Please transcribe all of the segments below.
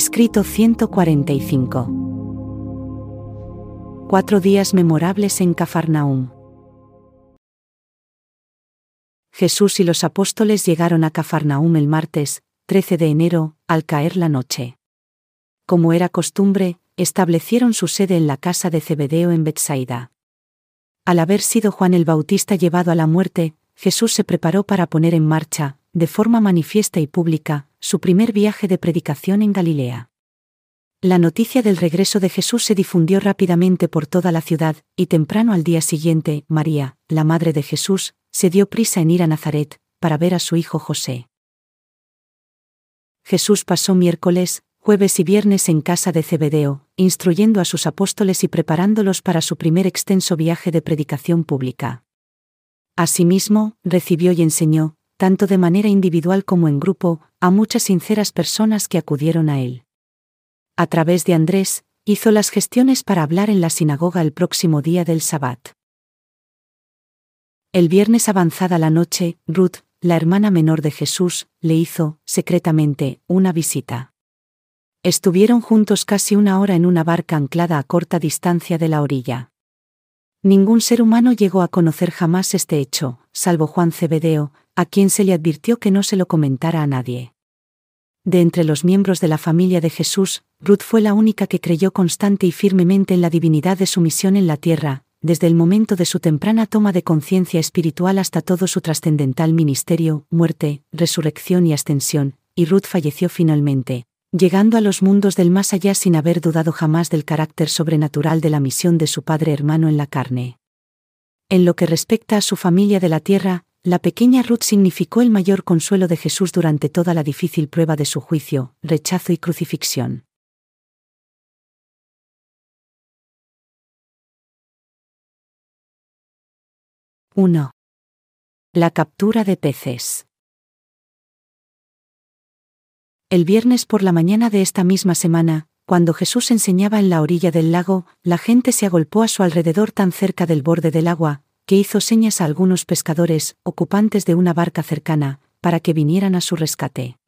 Escrito 145. Cuatro días memorables en Cafarnaúm. Jesús y los apóstoles llegaron a Cafarnaúm el martes, 13 de enero, al caer la noche. Como era costumbre, establecieron su sede en la casa de Zebedeo en Betsaida. Al haber sido Juan el Bautista llevado a la muerte, Jesús se preparó para poner en marcha, de forma manifiesta y pública, su primer viaje de predicación en Galilea. La noticia del regreso de Jesús se difundió rápidamente por toda la ciudad, y temprano al día siguiente, María, la madre de Jesús, se dio prisa en ir a Nazaret, para ver a su hijo José. Jesús pasó miércoles, jueves y viernes en casa de Zebedeo, instruyendo a sus apóstoles y preparándolos para su primer extenso viaje de predicación pública. Asimismo, recibió y enseñó, tanto de manera individual como en grupo, a muchas sinceras personas que acudieron a él. A través de Andrés, hizo las gestiones para hablar en la sinagoga el próximo día del Sabbat. El viernes avanzada la noche, Ruth, la hermana menor de Jesús, le hizo, secretamente, una visita. Estuvieron juntos casi una hora en una barca anclada a corta distancia de la orilla. Ningún ser humano llegó a conocer jamás este hecho, salvo Juan Cebedeo, a quien se le advirtió que no se lo comentara a nadie. De entre los miembros de la familia de Jesús, Ruth fue la única que creyó constante y firmemente en la divinidad de su misión en la tierra, desde el momento de su temprana toma de conciencia espiritual hasta todo su trascendental ministerio, muerte, resurrección y ascensión, y Ruth falleció finalmente, llegando a los mundos del más allá sin haber dudado jamás del carácter sobrenatural de la misión de su padre hermano en la carne. En lo que respecta a su familia de la tierra, la pequeña Ruth significó el mayor consuelo de Jesús durante toda la difícil prueba de su juicio, rechazo y crucifixión. ¡1! La captura de peces. El viernes por la mañana de esta misma semana, cuando Jesús enseñaba en la orilla del lago, la gente se agolpó a su alrededor tan cerca del borde del agua, que hizo señas a algunos pescadores, ocupantes de una barca cercana, para que vinieran a su rescate.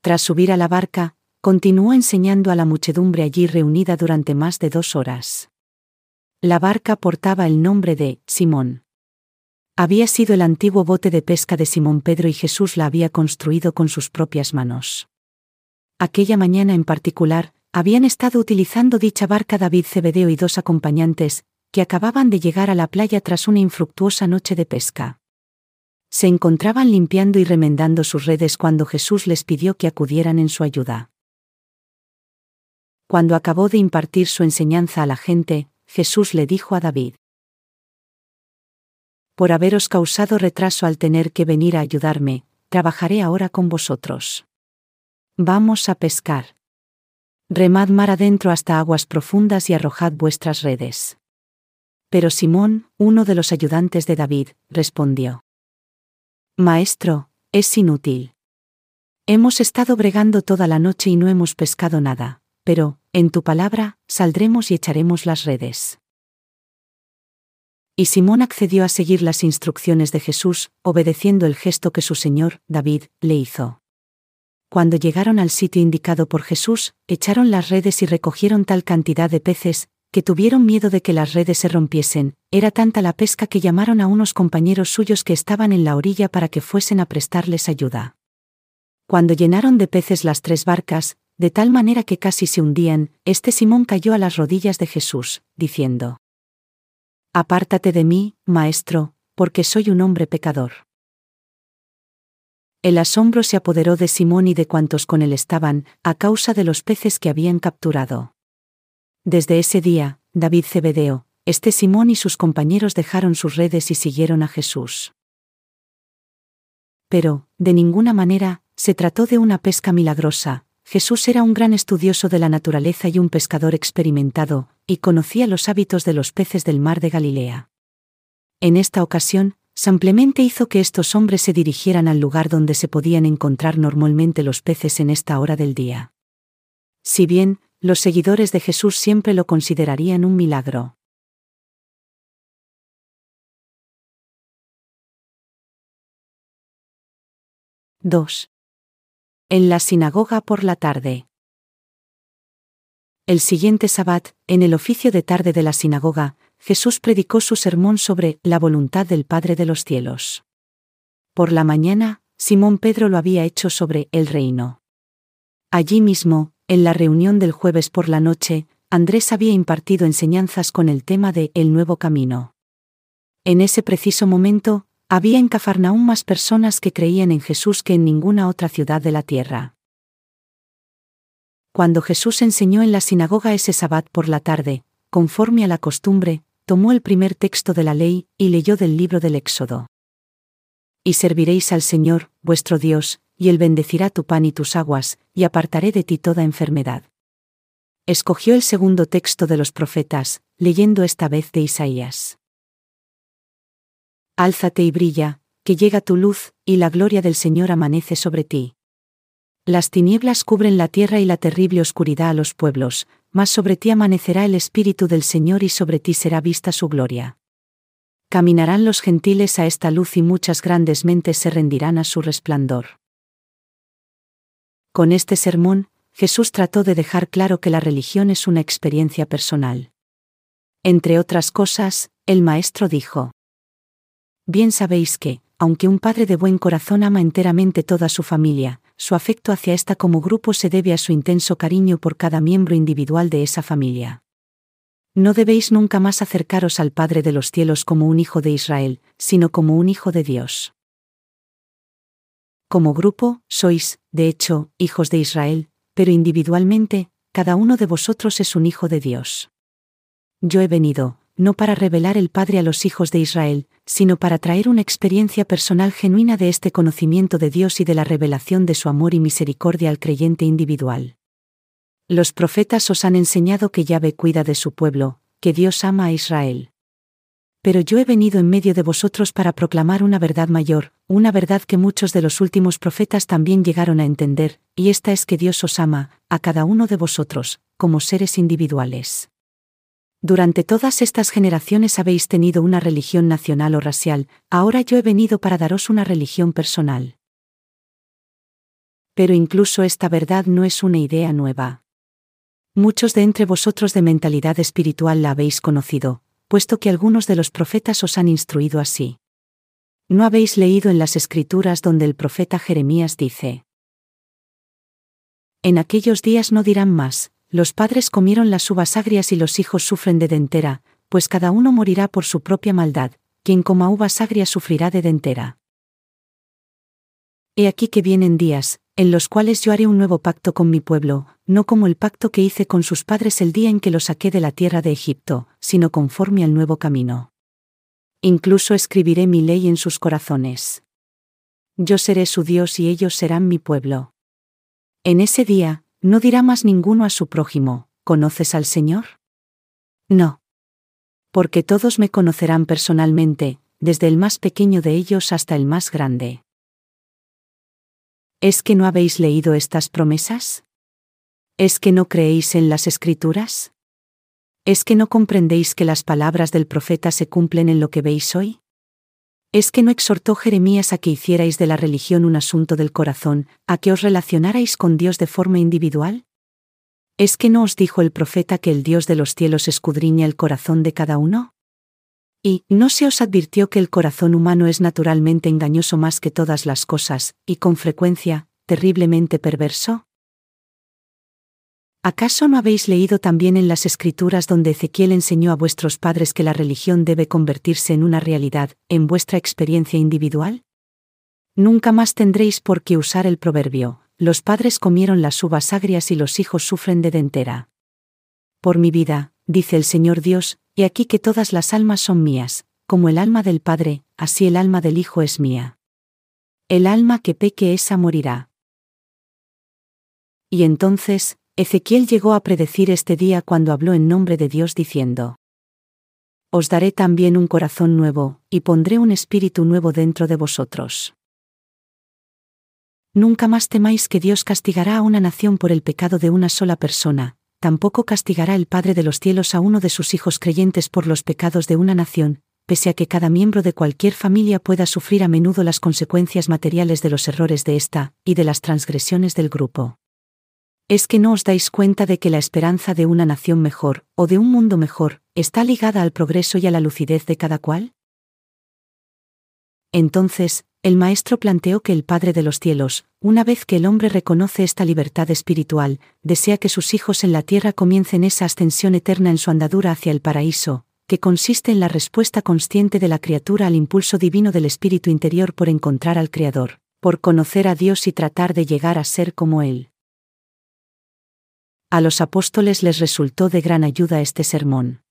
Tras subir a la barca, continuó enseñando a la muchedumbre allí reunida durante más de dos horas. La barca portaba el nombre de Simón. Había sido el antiguo bote de pesca de Simón Pedro y Jesús la había construido con sus propias manos. Aquella mañana en particular, habían estado utilizando dicha barca David Cebedeo y dos acompañantes, que acababan de llegar a la playa tras una infructuosa noche de pesca. Se encontraban limpiando y remendando sus redes cuando Jesús les pidió que acudieran en su ayuda. Cuando acabó de impartir su enseñanza a la gente, Jesús le dijo a David, Por haberos causado retraso al tener que venir a ayudarme, trabajaré ahora con vosotros. Vamos a pescar. Remad mar adentro hasta aguas profundas y arrojad vuestras redes. Pero Simón, uno de los ayudantes de David, respondió. Maestro, es inútil. Hemos estado bregando toda la noche y no hemos pescado nada, pero, en tu palabra, saldremos y echaremos las redes. Y Simón accedió a seguir las instrucciones de Jesús, obedeciendo el gesto que su señor, David, le hizo. Cuando llegaron al sitio indicado por Jesús, echaron las redes y recogieron tal cantidad de peces, que tuvieron miedo de que las redes se rompiesen, era tanta la pesca que llamaron a unos compañeros suyos que estaban en la orilla para que fuesen a prestarles ayuda. Cuando llenaron de peces las tres barcas, de tal manera que casi se hundían, este Simón cayó a las rodillas de Jesús, diciendo, Apártate de mí, Maestro, porque soy un hombre pecador. El asombro se apoderó de Simón y de cuantos con él estaban, a causa de los peces que habían capturado. Desde ese día, David Cebedeo, este Simón y sus compañeros dejaron sus redes y siguieron a Jesús. Pero, de ninguna manera, se trató de una pesca milagrosa, Jesús era un gran estudioso de la naturaleza y un pescador experimentado, y conocía los hábitos de los peces del mar de Galilea. En esta ocasión, simplemente hizo que estos hombres se dirigieran al lugar donde se podían encontrar normalmente los peces en esta hora del día. Si bien, los seguidores de Jesús siempre lo considerarían un milagro. —2. En la sinagoga por la tarde. El siguiente sabbat, en el oficio de tarde de la sinagoga, Jesús predicó su sermón sobre la voluntad del Padre de los cielos. Por la mañana, Simón Pedro lo había hecho sobre el reino. Allí mismo, en la reunión del jueves por la noche, Andrés había impartido enseñanzas con el tema de el nuevo camino. En ese preciso momento, había en Cafarnaúm más personas que creían en Jesús que en ninguna otra ciudad de la tierra. Cuando Jesús enseñó en la sinagoga ese sabbat por la tarde, conforme a la costumbre, tomó el primer texto de la ley y leyó del libro del Éxodo. Y serviréis al Señor, vuestro Dios, y Él bendecirá tu pan y tus aguas, y apartaré de ti toda enfermedad. Escogió el segundo texto de los profetas, leyendo esta vez de Isaías. Álzate y brilla, que llega tu luz, y la gloria del Señor amanece sobre ti. Las tinieblas cubren la tierra y la terrible oscuridad a los pueblos, mas sobre ti amanecerá el Espíritu del Señor y sobre ti será vista su gloria. Caminarán los gentiles a esta luz y muchas grandes mentes se rendirán a su resplandor. Con este sermón, Jesús trató de dejar claro que la religión es una experiencia personal. Entre otras cosas, el Maestro dijo, Bien sabéis que, aunque un padre de buen corazón ama enteramente toda su familia, su afecto hacia esta como grupo se debe a su intenso cariño por cada miembro individual de esa familia. No debéis nunca más acercaros al Padre de los cielos como un hijo de Israel, sino como un hijo de Dios. Como grupo, sois, de hecho, hijos de Israel, pero individualmente, cada uno de vosotros es un hijo de Dios. Yo he venido, no para revelar el Padre a los hijos de Israel, sino para traer una experiencia personal genuina de este conocimiento de Dios y de la revelación de su amor y misericordia al creyente individual. Los profetas os han enseñado que Yahvé cuida de su pueblo, que Dios ama a Israel. Pero yo he venido en medio de vosotros para proclamar una verdad mayor, una verdad que muchos de los últimos profetas también llegaron a entender, y esta es que Dios os ama, a cada uno de vosotros, como seres individuales. Durante todas estas generaciones habéis tenido una religión nacional o racial, ahora yo he venido para daros una religión personal. Pero incluso esta verdad no es una idea nueva. Muchos de entre vosotros de mentalidad espiritual la habéis conocido, puesto que algunos de los profetas os han instruido así. ¿No habéis leído en las escrituras donde el profeta Jeremías dice? En aquellos días no dirán más, los padres comieron las uvas agrias y los hijos sufren de dentera, pues cada uno morirá por su propia maldad, quien coma uvas agrias sufrirá de dentera. He aquí que vienen días, en los cuales yo haré un nuevo pacto con mi pueblo, no como el pacto que hice con sus padres el día en que los saqué de la tierra de Egipto, sino conforme al nuevo camino. Incluso escribiré mi ley en sus corazones. Yo seré su Dios y ellos serán mi pueblo. En ese día, no dirá más ninguno a su prójimo, ¿conoces al Señor? No. Porque todos me conocerán personalmente, desde el más pequeño de ellos hasta el más grande. ¿Es que no habéis leído estas promesas? ¿Es que no creéis en las escrituras? ¿Es que no comprendéis que las palabras del profeta se cumplen en lo que veis hoy? ¿Es que no exhortó Jeremías a que hicierais de la religión un asunto del corazón, a que os relacionarais con Dios de forma individual? ¿Es que no os dijo el profeta que el Dios de los cielos escudriña el corazón de cada uno? ¿Y no se os advirtió que el corazón humano es naturalmente engañoso más que todas las cosas, y con frecuencia, terriblemente perverso? ¿Acaso no habéis leído también en las escrituras donde Ezequiel enseñó a vuestros padres que la religión debe convertirse en una realidad, en vuestra experiencia individual? Nunca más tendréis por qué usar el proverbio, los padres comieron las uvas agrias y los hijos sufren de dentera. Por mi vida, dice el Señor Dios, y aquí que todas las almas son mías, como el alma del Padre, así el alma del Hijo es mía. El alma que peque esa morirá. Y entonces, Ezequiel llegó a predecir este día cuando habló en nombre de Dios diciendo, Os daré también un corazón nuevo, y pondré un espíritu nuevo dentro de vosotros. Nunca más temáis que Dios castigará a una nación por el pecado de una sola persona, tampoco castigará el Padre de los cielos a uno de sus hijos creyentes por los pecados de una nación, pese a que cada miembro de cualquier familia pueda sufrir a menudo las consecuencias materiales de los errores de ésta, y de las transgresiones del grupo. ¿Es que no os dais cuenta de que la esperanza de una nación mejor, o de un mundo mejor, está ligada al progreso y a la lucidez de cada cual? Entonces, el Maestro planteó que el Padre de los cielos, una vez que el hombre reconoce esta libertad espiritual, desea que sus hijos en la tierra comiencen esa ascensión eterna en su andadura hacia el paraíso, que consiste en la respuesta consciente de la criatura al impulso divino del espíritu interior por encontrar al Creador, por conocer a Dios y tratar de llegar a ser como Él. A los apóstoles les resultó de gran ayuda este sermón.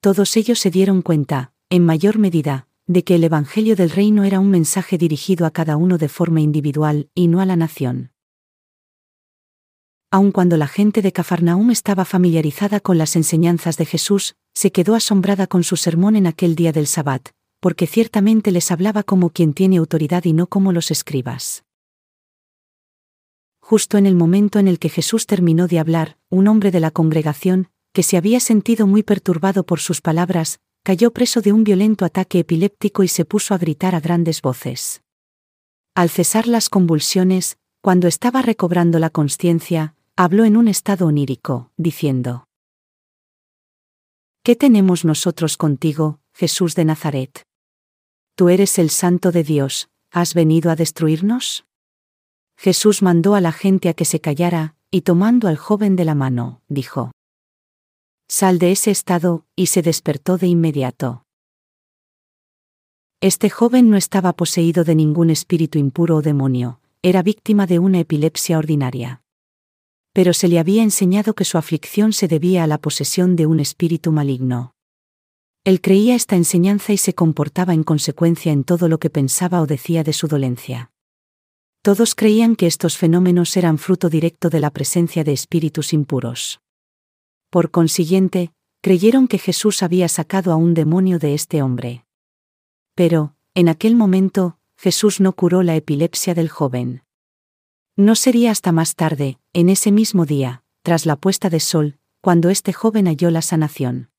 Todos ellos se dieron cuenta, en mayor medida, de que el Evangelio del Reino era un mensaje dirigido a cada uno de forma individual y no a la nación. Aun cuando la gente de Cafarnaum estaba familiarizada con las enseñanzas de Jesús, se quedó asombrada con su sermón en aquel día del Sabbat, porque ciertamente les hablaba como quien tiene autoridad y no como los escribas. Justo en el momento en el que Jesús terminó de hablar, un hombre de la congregación, que se había sentido muy perturbado por sus palabras, cayó preso de un violento ataque epiléptico y se puso a gritar a grandes voces. Al cesar las convulsiones, cuando estaba recobrando la conciencia, habló en un estado onírico, diciendo, ¿Qué tenemos nosotros contigo, Jesús de Nazaret? Tú eres el Santo de Dios, ¿has venido a destruirnos? Jesús mandó a la gente a que se callara, y tomando al joven de la mano, dijo, Sal de ese estado, y se despertó de inmediato. Este joven no estaba poseído de ningún espíritu impuro o demonio, era víctima de una epilepsia ordinaria. Pero se le había enseñado que su aflicción se debía a la posesión de un espíritu maligno. Él creía esta enseñanza y se comportaba en consecuencia en todo lo que pensaba o decía de su dolencia. Todos creían que estos fenómenos eran fruto directo de la presencia de espíritus impuros. Por consiguiente, creyeron que Jesús había sacado a un demonio de este hombre. Pero, en aquel momento, Jesús no curó la epilepsia del joven. No sería hasta más tarde, en ese mismo día, tras la puesta de sol, cuando este joven halló la sanación.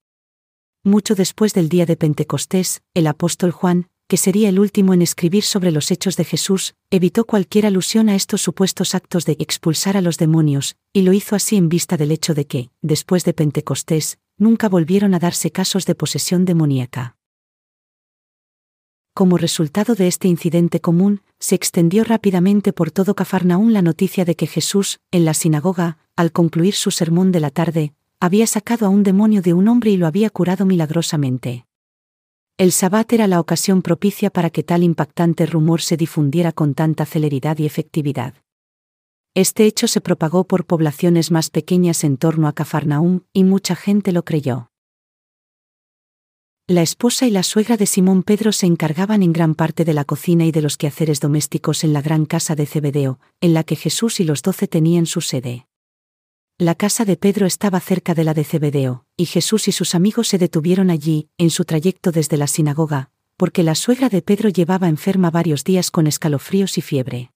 Mucho después del día de Pentecostés, el apóstol Juan, que sería el último en escribir sobre los hechos de Jesús, evitó cualquier alusión a estos supuestos actos de expulsar a los demonios, y lo hizo así en vista del hecho de que, después de Pentecostés, nunca volvieron a darse casos de posesión demoníaca. Como resultado de este incidente común, se extendió rápidamente por todo Cafarnaún la noticia de que Jesús, en la sinagoga, al concluir su sermón de la tarde, había sacado a un demonio de un hombre y lo había curado milagrosamente. El sabbat era la ocasión propicia para que tal impactante rumor se difundiera con tanta celeridad y efectividad. Este hecho se propagó por poblaciones más pequeñas en torno a Cafarnaum, y mucha gente lo creyó. La esposa y la suegra de Simón Pedro se encargaban en gran parte de la cocina y de los quehaceres domésticos en la gran casa de Cebedeo, en la que Jesús y los doce tenían su sede. La casa de Pedro estaba cerca de la de Cebedeo, y Jesús y sus amigos se detuvieron allí, en su trayecto desde la sinagoga, porque la suegra de Pedro llevaba enferma varios días con escalofríos y fiebre.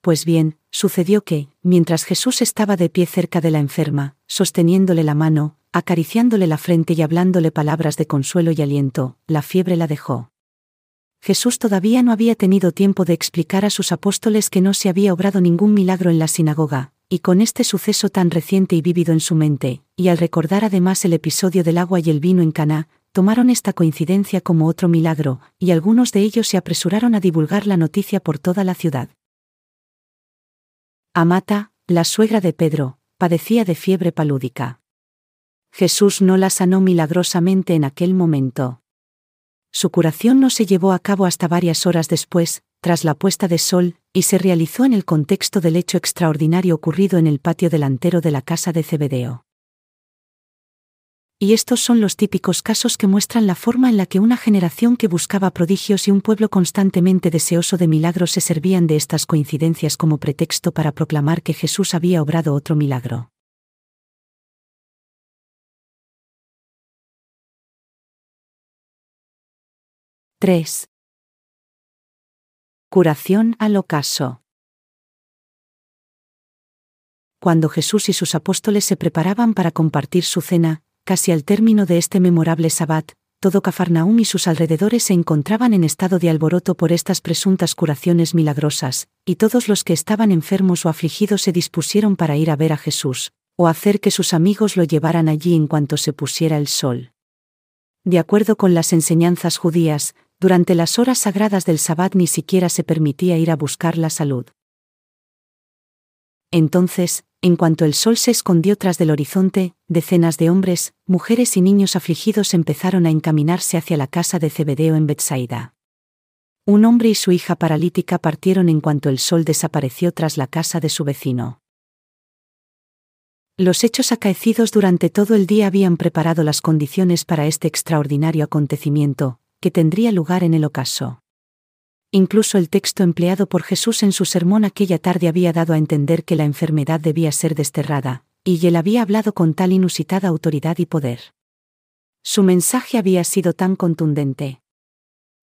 Pues bien, sucedió que, mientras Jesús estaba de pie cerca de la enferma, sosteniéndole la mano, acariciándole la frente y hablándole palabras de consuelo y aliento, la fiebre la dejó. Jesús todavía no había tenido tiempo de explicar a sus apóstoles que no se había obrado ningún milagro en la sinagoga, y con este suceso tan reciente y vívido en su mente, y al recordar además el episodio del agua y el vino en Caná, tomaron esta coincidencia como otro milagro, y algunos de ellos se apresuraron a divulgar la noticia por toda la ciudad. Amata, la suegra de Pedro, padecía de fiebre palúdica. Jesús no la sanó milagrosamente en aquel momento. Su curación no se llevó a cabo hasta varias horas después, tras la puesta de sol, y se realizó en el contexto del hecho extraordinario ocurrido en el patio delantero de la casa de Cebedeo. Y estos son los típicos casos que muestran la forma en la que una generación que buscaba prodigios y un pueblo constantemente deseoso de milagros se servían de estas coincidencias como pretexto para proclamar que Jesús había obrado otro milagro. —3. Curación al ocaso. cuando Jesús y sus apóstoles se preparaban para compartir su cena, casi al término de este memorable sabbat, todo Cafarnaum y sus alrededores se encontraban en estado de alboroto por estas presuntas curaciones milagrosas, y todos los que estaban enfermos o afligidos se dispusieron para ir a ver a Jesús, o hacer que sus amigos lo llevaran allí en cuanto se pusiera el sol. De acuerdo con las enseñanzas judías, durante las horas sagradas del Sabbat ni siquiera se permitía ir a buscar la salud. Entonces, en cuanto el sol se escondió tras del horizonte, decenas de hombres, mujeres y niños afligidos empezaron a encaminarse hacia la casa de Zebedeo en Betsaida. Un hombre y su hija paralítica partieron en cuanto el sol desapareció tras la casa de su vecino. Los hechos acaecidos durante todo el día habían preparado las condiciones para este extraordinario acontecimiento, que tendría lugar en el ocaso. Incluso el texto empleado por Jesús en su sermón aquella tarde había dado a entender que la enfermedad debía ser desterrada, y él había hablado con tal inusitada autoridad y poder. Su mensaje había sido tan contundente.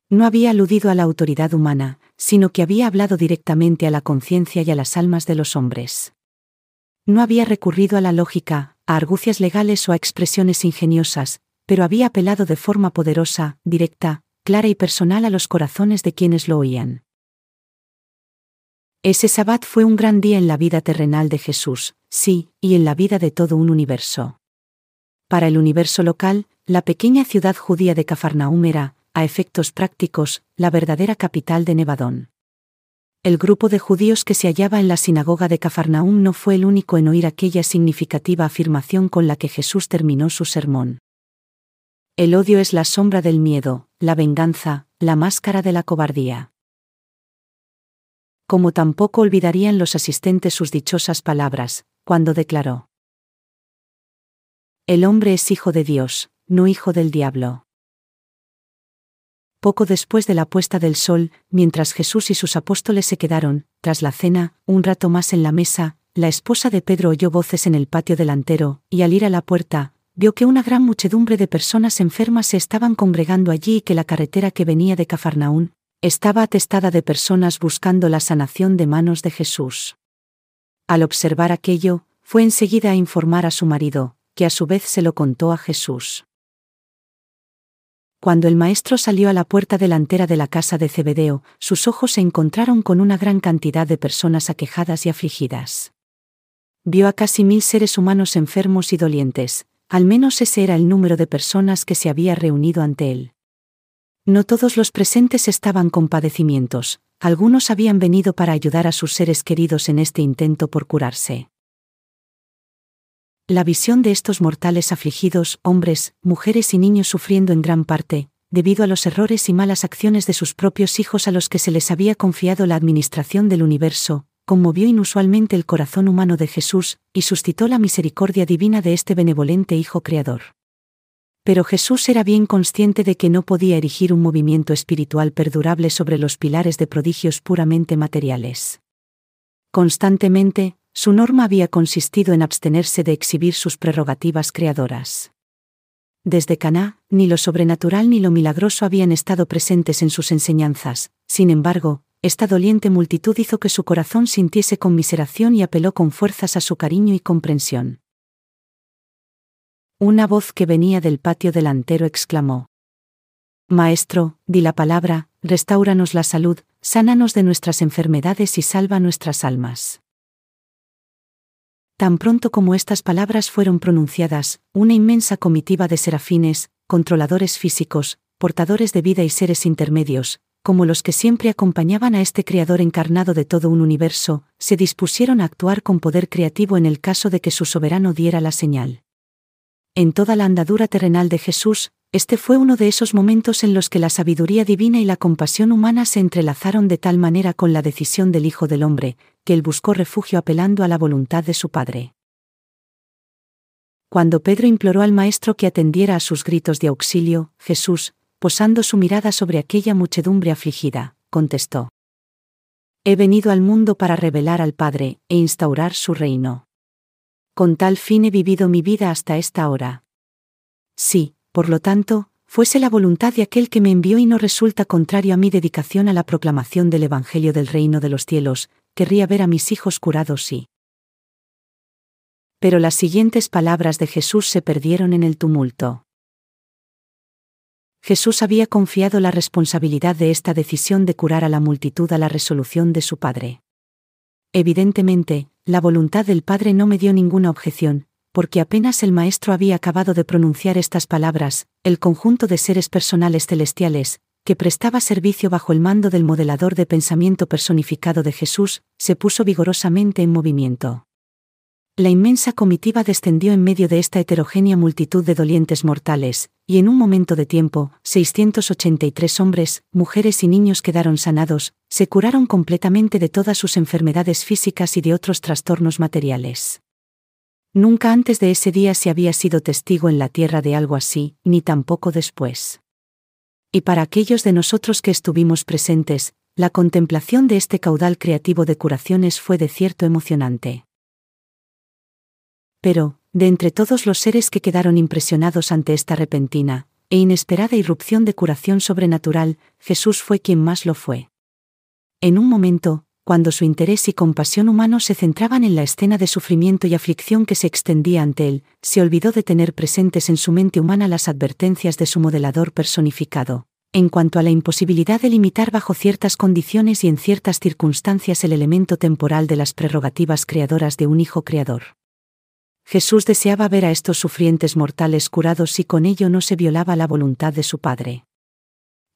No había aludido a la autoridad humana, sino que había hablado directamente a la conciencia y a las almas de los hombres. No había recurrido a la lógica, a argucias legales o a expresiones ingeniosas, pero había apelado de forma poderosa, directa, clara y personal a los corazones de quienes lo oían. Ese sabbat fue un gran día en la vida terrenal de Jesús, sí, y en la vida de todo un universo. Para el universo local, la pequeña ciudad judía de Cafarnaúm era, a efectos prácticos, la verdadera capital de Nevadón. El grupo de judíos que se hallaba en la sinagoga de Cafarnaúm no fue el único en oír aquella significativa afirmación con la que Jesús terminó su sermón. El odio es la sombra del miedo, la venganza, la máscara de la cobardía. Como tampoco olvidarían los asistentes sus dichosas palabras, cuando declaró. El hombre es hijo de Dios, no hijo del diablo. Poco después de la puesta del sol, mientras Jesús y sus apóstoles se quedaron, tras la cena, un rato más en la mesa, la esposa de Pedro oyó voces en el patio delantero, y al ir a la puerta, vio que una gran muchedumbre de personas enfermas se estaban congregando allí y que la carretera que venía de Cafarnaún estaba atestada de personas buscando la sanación de manos de Jesús. Al observar aquello, fue enseguida a informar a su marido, que a su vez se lo contó a Jesús. Cuando el maestro salió a la puerta delantera de la casa de Zebedeo, sus ojos se encontraron con una gran cantidad de personas aquejadas y afligidas. Vio a casi mil seres humanos enfermos y dolientes, al menos ese era el número de personas que se había reunido ante él. No todos los presentes estaban con padecimientos, algunos habían venido para ayudar a sus seres queridos en este intento por curarse. La visión de estos mortales afligidos, hombres, mujeres y niños sufriendo en gran parte, debido a los errores y malas acciones de sus propios hijos a los que se les había confiado la administración del universo, conmovió inusualmente el corazón humano de Jesús, y suscitó la misericordia divina de este benevolente Hijo Creador. Pero Jesús era bien consciente de que no podía erigir un movimiento espiritual perdurable sobre los pilares de prodigios puramente materiales. Constantemente, su norma había consistido en abstenerse de exhibir sus prerrogativas creadoras. Desde Caná, ni lo sobrenatural ni lo milagroso habían estado presentes en sus enseñanzas, sin embargo, esta doliente multitud hizo que su corazón sintiese conmiseración y apeló con fuerzas a su cariño y comprensión. Una voz que venía del patio delantero exclamó. Maestro, di la palabra, restauranos la salud, sánanos de nuestras enfermedades y salva nuestras almas. Tan pronto como estas palabras fueron pronunciadas, una inmensa comitiva de serafines, controladores físicos, portadores de vida y seres intermedios, como los que siempre acompañaban a este Creador encarnado de todo un universo, se dispusieron a actuar con poder creativo en el caso de que su soberano diera la señal. En toda la andadura terrenal de Jesús, este fue uno de esos momentos en los que la sabiduría divina y la compasión humana se entrelazaron de tal manera con la decisión del Hijo del Hombre, que él buscó refugio apelando a la voluntad de su Padre. Cuando Pedro imploró al Maestro que atendiera a sus gritos de auxilio, Jesús, posando su mirada sobre aquella muchedumbre afligida, contestó. He venido al mundo para revelar al Padre e instaurar su reino. Con tal fin he vivido mi vida hasta esta hora. Sí, por lo tanto, fuese la voluntad de aquel que me envió y no resulta contrario a mi dedicación a la proclamación del Evangelio del reino de los cielos, querría ver a mis hijos curados y Pero las siguientes palabras de Jesús se perdieron en el tumulto. Jesús había confiado la responsabilidad de esta decisión de curar a la multitud a la resolución de su Padre. Evidentemente, la voluntad del Padre no me dio ninguna objeción, porque apenas el Maestro había acabado de pronunciar estas palabras, el conjunto de seres personales celestiales, que prestaba servicio bajo el mando del modelador de pensamiento personificado de Jesús, se puso vigorosamente en movimiento. La inmensa comitiva descendió en medio de esta heterogénea multitud de dolientes mortales, y en un momento de tiempo, 683 hombres, mujeres y niños quedaron sanados, se curaron completamente de todas sus enfermedades físicas y de otros trastornos materiales. Nunca antes de ese día se había sido testigo en la tierra de algo así, ni tampoco después. Y para aquellos de nosotros que estuvimos presentes, la contemplación de este caudal creativo de curaciones fue de cierto emocionante. Pero, de entre todos los seres que quedaron impresionados ante esta repentina e inesperada irrupción de curación sobrenatural, Jesús fue quien más lo fue. En un momento, cuando su interés y compasión humano se centraban en la escena de sufrimiento y aflicción que se extendía ante él, se olvidó de tener presentes en su mente humana las advertencias de su modelador personificado, en cuanto a la imposibilidad de limitar bajo ciertas condiciones y en ciertas circunstancias el elemento temporal de las prerrogativas creadoras de un Hijo Creador. Jesús deseaba ver a estos sufrientes mortales curados y con ello no se violaba la voluntad de su Padre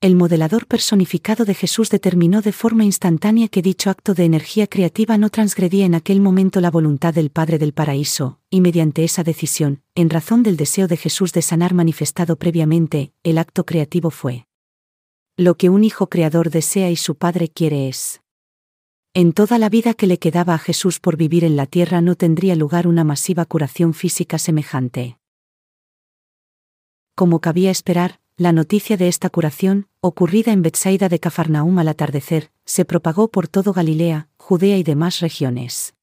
el modelador personificado de Jesús determinó de forma instantánea que dicho acto de energía creativa no transgredía en aquel momento la voluntad del Padre del Paraíso, y mediante esa decisión, en razón del deseo de Jesús de sanar manifestado previamente, el acto creativo fue. Lo que un Hijo Creador desea y su Padre quiere es. En toda la vida que le quedaba a Jesús por vivir en la tierra no tendría lugar una masiva curación física semejante. Como cabía esperar, la noticia de esta curación, ocurrida en Betsaida de Cafarnaum al atardecer, se propagó por todo Galilea, Judea y demás regiones.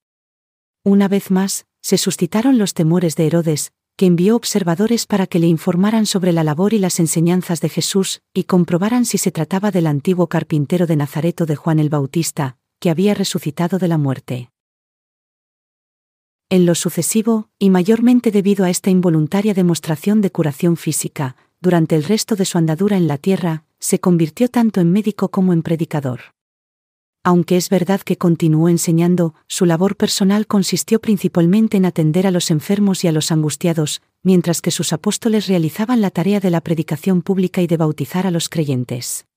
Una vez más, se suscitaron los temores de Herodes, que envió observadores para que le informaran sobre la labor y las enseñanzas de Jesús, y comprobaran si se trataba del antiguo carpintero de Nazareto de Juan el Bautista, que había resucitado de la muerte. En lo sucesivo, y mayormente debido a esta involuntaria demostración de curación física, durante el resto de su andadura en la tierra, se convirtió tanto en médico como en predicador. Aunque es verdad que continuó enseñando, su labor personal consistió principalmente en atender a los enfermos y a los angustiados, mientras que sus apóstoles realizaban la tarea de la predicación pública y de bautizar a los creyentes.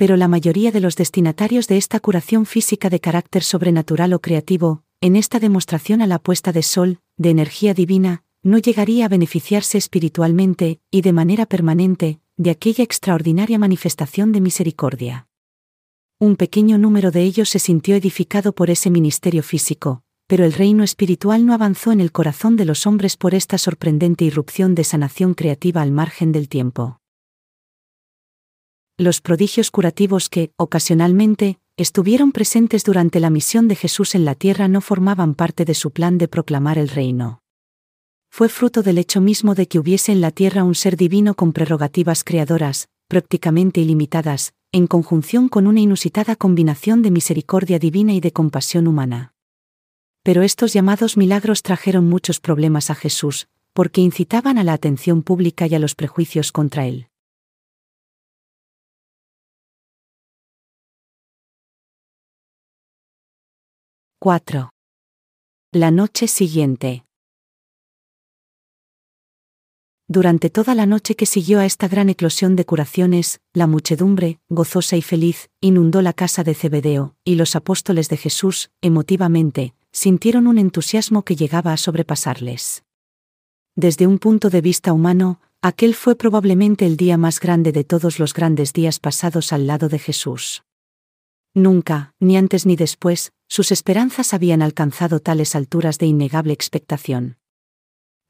Pero la mayoría de los destinatarios de esta curación física de carácter sobrenatural o creativo, en esta demostración a la puesta de sol, de energía divina, no llegaría a beneficiarse espiritualmente, y de manera permanente, de aquella extraordinaria manifestación de misericordia. Un pequeño número de ellos se sintió edificado por ese ministerio físico, pero el reino espiritual no avanzó en el corazón de los hombres por esta sorprendente irrupción de sanación creativa al margen del tiempo. Los prodigios curativos que, ocasionalmente, estuvieron presentes durante la misión de Jesús en la tierra no formaban parte de su plan de proclamar el reino fue fruto del hecho mismo de que hubiese en la tierra un ser divino con prerrogativas creadoras, prácticamente ilimitadas, en conjunción con una inusitada combinación de misericordia divina y de compasión humana. Pero estos llamados milagros trajeron muchos problemas a Jesús, porque incitaban a la atención pública y a los prejuicios contra él. ¡4! La noche siguiente. Durante toda la noche que siguió a esta gran eclosión de curaciones, la muchedumbre, gozosa y feliz, inundó la casa de Zebedeo, y los apóstoles de Jesús, emotivamente, sintieron un entusiasmo que llegaba a sobrepasarles. Desde un punto de vista humano, aquel fue probablemente el día más grande de todos los grandes días pasados al lado de Jesús. Nunca, ni antes ni después, sus esperanzas habían alcanzado tales alturas de innegable expectación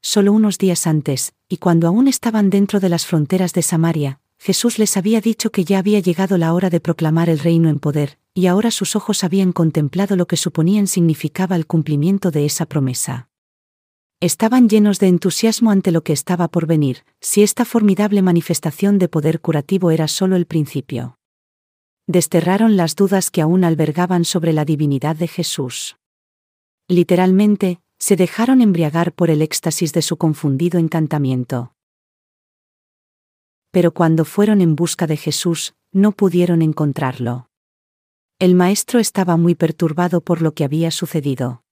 solo unos días antes, y cuando aún estaban dentro de las fronteras de Samaria, Jesús les había dicho que ya había llegado la hora de proclamar el reino en poder, y ahora sus ojos habían contemplado lo que suponían significaba el cumplimiento de esa promesa. Estaban llenos de entusiasmo ante lo que estaba por venir, si esta formidable manifestación de poder curativo era solo el principio. Desterraron las dudas que aún albergaban sobre la divinidad de Jesús Literalmente, se dejaron embriagar por el éxtasis de su confundido encantamiento. Pero cuando fueron en busca de Jesús, no pudieron encontrarlo. El maestro estaba muy perturbado por lo que había sucedido.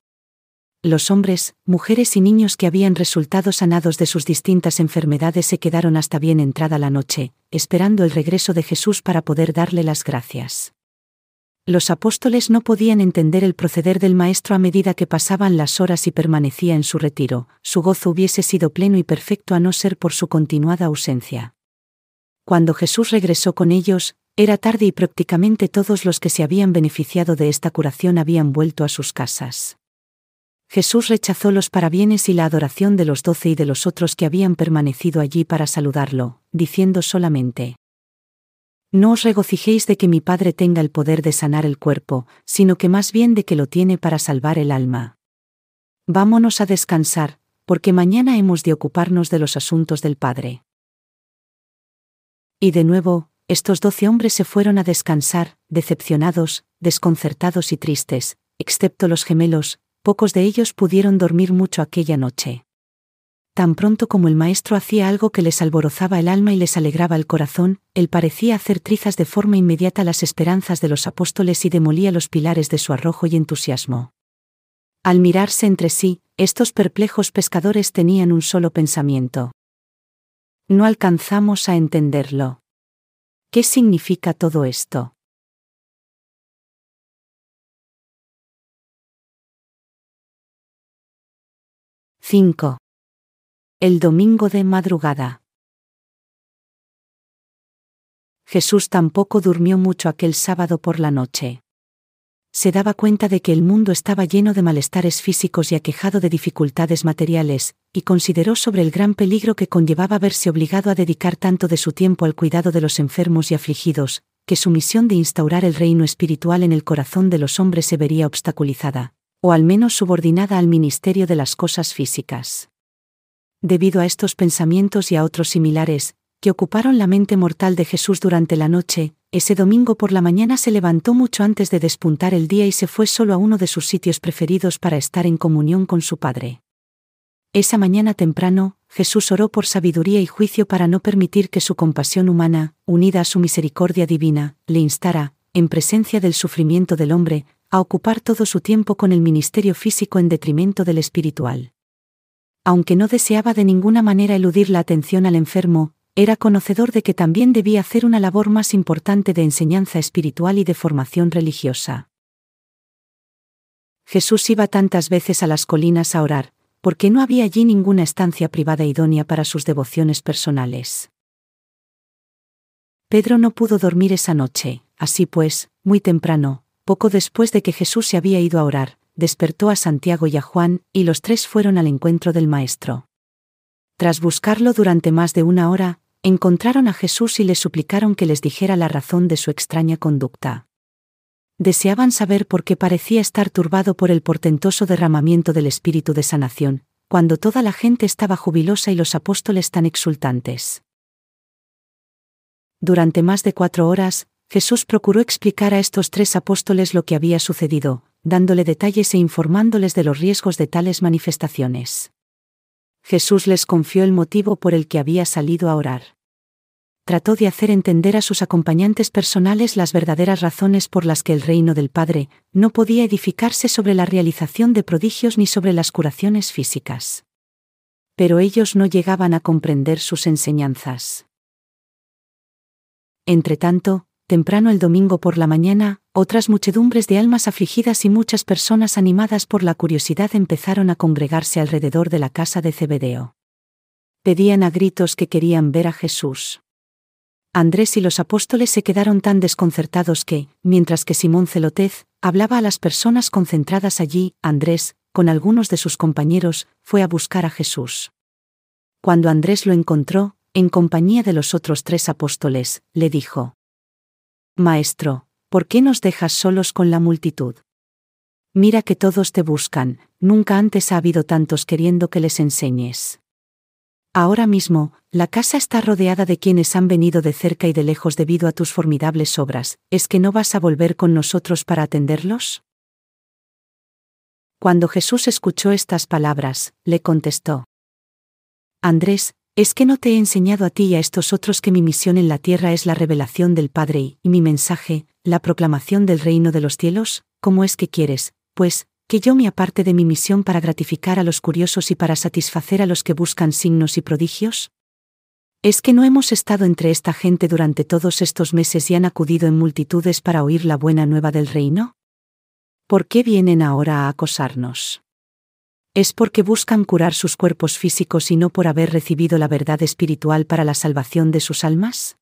Los hombres, mujeres y niños que habían resultado sanados de sus distintas enfermedades se quedaron hasta bien entrada la noche, esperando el regreso de Jesús para poder darle las gracias. Los apóstoles no podían entender el proceder del Maestro a medida que pasaban las horas y permanecía en su retiro, su gozo hubiese sido pleno y perfecto a no ser por su continuada ausencia. Cuando Jesús regresó con ellos, era tarde y prácticamente todos los que se habían beneficiado de esta curación habían vuelto a sus casas. Jesús rechazó los parabienes y la adoración de los doce y de los otros que habían permanecido allí para saludarlo, diciendo solamente, No os regocijéis de que mi Padre tenga el poder de sanar el cuerpo, sino que más bien de que lo tiene para salvar el alma. Vámonos a descansar, porque mañana hemos de ocuparnos de los asuntos del Padre. Y de nuevo, estos doce hombres se fueron a descansar, decepcionados, desconcertados y tristes, excepto los gemelos, pocos de ellos pudieron dormir mucho aquella noche. Tan pronto como el maestro hacía algo que les alborozaba el alma y les alegraba el corazón, él parecía hacer trizas de forma inmediata las esperanzas de los apóstoles y demolía los pilares de su arrojo y entusiasmo. Al mirarse entre sí, estos perplejos pescadores tenían un solo pensamiento. No alcanzamos a entenderlo. ¿Qué significa todo esto? 5. El domingo de madrugada. Jesús tampoco durmió mucho aquel sábado por la noche. Se daba cuenta de que el mundo estaba lleno de malestares físicos y aquejado de dificultades materiales, y consideró sobre el gran peligro que conllevaba verse obligado a dedicar tanto de su tiempo al cuidado de los enfermos y afligidos, que su misión de instaurar el reino espiritual en el corazón de los hombres se vería obstaculizada o al menos subordinada al ministerio de las cosas físicas. Debido a estos pensamientos y a otros similares, que ocuparon la mente mortal de Jesús durante la noche, ese domingo por la mañana se levantó mucho antes de despuntar el día y se fue solo a uno de sus sitios preferidos para estar en comunión con su Padre. Esa mañana temprano, Jesús oró por sabiduría y juicio para no permitir que su compasión humana, unida a su misericordia divina, le instara, en presencia del sufrimiento del hombre, a ocupar todo su tiempo con el ministerio físico en detrimento del espiritual. Aunque no deseaba de ninguna manera eludir la atención al enfermo, era conocedor de que también debía hacer una labor más importante de enseñanza espiritual y de formación religiosa. Jesús iba tantas veces a las colinas a orar, porque no había allí ninguna estancia privada idónea para sus devociones personales. Pedro no pudo dormir esa noche, así pues, muy temprano, poco después de que Jesús se había ido a orar, despertó a Santiago y a Juan, y los tres fueron al encuentro del Maestro. Tras buscarlo durante más de una hora, encontraron a Jesús y le suplicaron que les dijera la razón de su extraña conducta. Deseaban saber por qué parecía estar turbado por el portentoso derramamiento del espíritu de sanación, cuando toda la gente estaba jubilosa y los apóstoles tan exultantes. Durante más de cuatro horas, Jesús procuró explicar a estos tres apóstoles lo que había sucedido, dándole detalles e informándoles de los riesgos de tales manifestaciones. Jesús les confió el motivo por el que había salido a orar. Trató de hacer entender a sus acompañantes personales las verdaderas razones por las que el reino del Padre no podía edificarse sobre la realización de prodigios ni sobre las curaciones físicas. Pero ellos no llegaban a comprender sus enseñanzas. Entretanto, temprano el domingo por la mañana, otras muchedumbres de almas afligidas y muchas personas animadas por la curiosidad empezaron a congregarse alrededor de la casa de Zebedeo. Pedían a gritos que querían ver a Jesús. Andrés y los apóstoles se quedaron tan desconcertados que, mientras que Simón Celotez hablaba a las personas concentradas allí, Andrés, con algunos de sus compañeros, fue a buscar a Jesús. Cuando Andrés lo encontró, en compañía de los otros tres apóstoles, le dijo, Maestro, ¿por qué nos dejas solos con la multitud? Mira que todos te buscan, nunca antes ha habido tantos queriendo que les enseñes. Ahora mismo, la casa está rodeada de quienes han venido de cerca y de lejos debido a tus formidables obras, ¿es que no vas a volver con nosotros para atenderlos? Cuando Jesús escuchó estas palabras, le contestó. Andrés, ¿es que no te he enseñado a ti y a estos otros que mi misión en la tierra es la revelación del Padre y mi mensaje, la proclamación del reino de los cielos? ¿Cómo es que quieres, pues, que yo me aparte de mi misión para gratificar a los curiosos y para satisfacer a los que buscan signos y prodigios? ¿Es que no hemos estado entre esta gente durante todos estos meses y han acudido en multitudes para oír la buena nueva del reino? ¿Por qué vienen ahora a acosarnos? ¿Es porque buscan curar sus cuerpos físicos y no por haber recibido la verdad espiritual para la salvación de sus almas?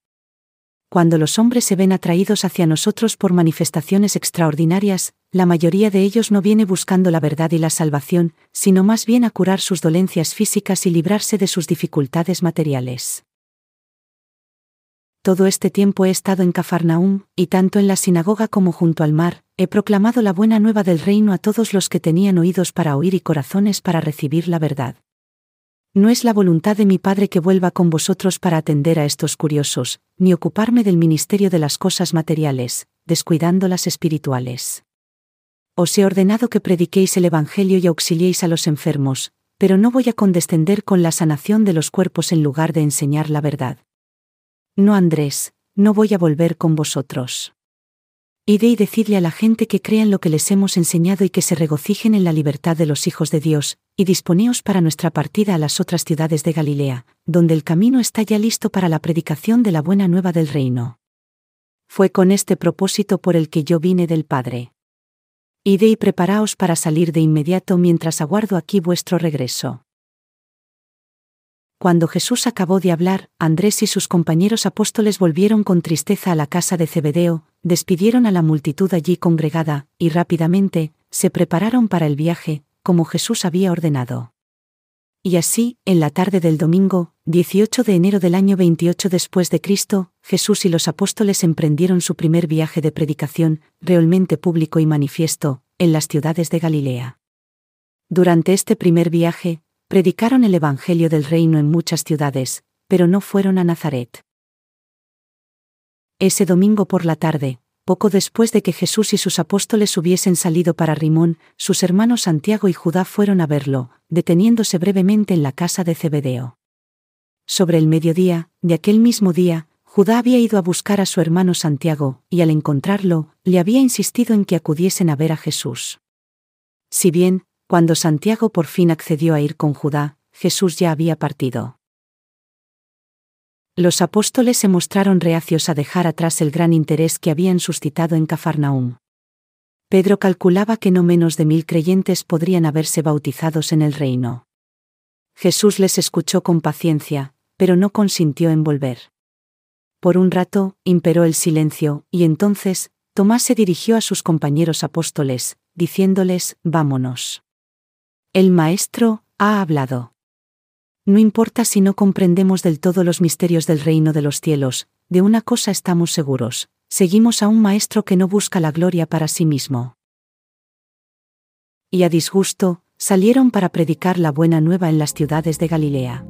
Cuando los hombres se ven atraídos hacia nosotros por manifestaciones extraordinarias, la mayoría de ellos no viene buscando la verdad y la salvación, sino más bien a curar sus dolencias físicas y librarse de sus dificultades materiales. Todo este tiempo he estado en Cafarnaúm, y tanto en la sinagoga como junto al mar, he proclamado la buena nueva del reino a todos los que tenían oídos para oír y corazones para recibir la verdad. No es la voluntad de mi Padre que vuelva con vosotros para atender a estos curiosos, ni ocuparme del ministerio de las cosas materiales, descuidando las espirituales. Os he ordenado que prediquéis el Evangelio y auxiliéis a los enfermos, pero no voy a condescender con la sanación de los cuerpos en lugar de enseñar la verdad. No Andrés, no voy a volver con vosotros. Ide y decidle a la gente que crean lo que les hemos enseñado y que se regocijen en la libertad de los hijos de Dios, y disponeos para nuestra partida a las otras ciudades de Galilea, donde el camino está ya listo para la predicación de la buena nueva del reino. Fue con este propósito por el que yo vine del Padre. Ide y preparaos para salir de inmediato mientras aguardo aquí vuestro regreso. Cuando Jesús acabó de hablar, Andrés y sus compañeros apóstoles volvieron con tristeza a la casa de Zebedeo, despidieron a la multitud allí congregada, y rápidamente, se prepararon para el viaje, como Jesús había ordenado. Y así, en la tarde del domingo, 18 de enero del año 28 después de Cristo, Jesús y los apóstoles emprendieron su primer viaje de predicación, realmente público y manifiesto, en las ciudades de Galilea. Durante este primer viaje, predicaron el Evangelio del reino en muchas ciudades, pero no fueron a Nazaret. Ese domingo por la tarde, poco después de que Jesús y sus apóstoles hubiesen salido para Rimón, sus hermanos Santiago y Judá fueron a verlo, deteniéndose brevemente en la casa de Zebedeo. Sobre el mediodía, de aquel mismo día, Judá había ido a buscar a su hermano Santiago, y al encontrarlo, le había insistido en que acudiesen a ver a Jesús. Si bien, cuando Santiago por fin accedió a ir con Judá, Jesús ya había partido. Los apóstoles se mostraron reacios a dejar atrás el gran interés que habían suscitado en Cafarnaúm. Pedro calculaba que no menos de mil creyentes podrían haberse bautizados en el reino. Jesús les escuchó con paciencia, pero no consintió en volver. Por un rato, imperó el silencio, y entonces, Tomás se dirigió a sus compañeros apóstoles, diciéndoles, Vámonos. El Maestro ha hablado. No importa si no comprendemos del todo los misterios del reino de los cielos, de una cosa estamos seguros, seguimos a un Maestro que no busca la gloria para sí mismo. Y a disgusto, salieron para predicar la buena nueva en las ciudades de Galilea.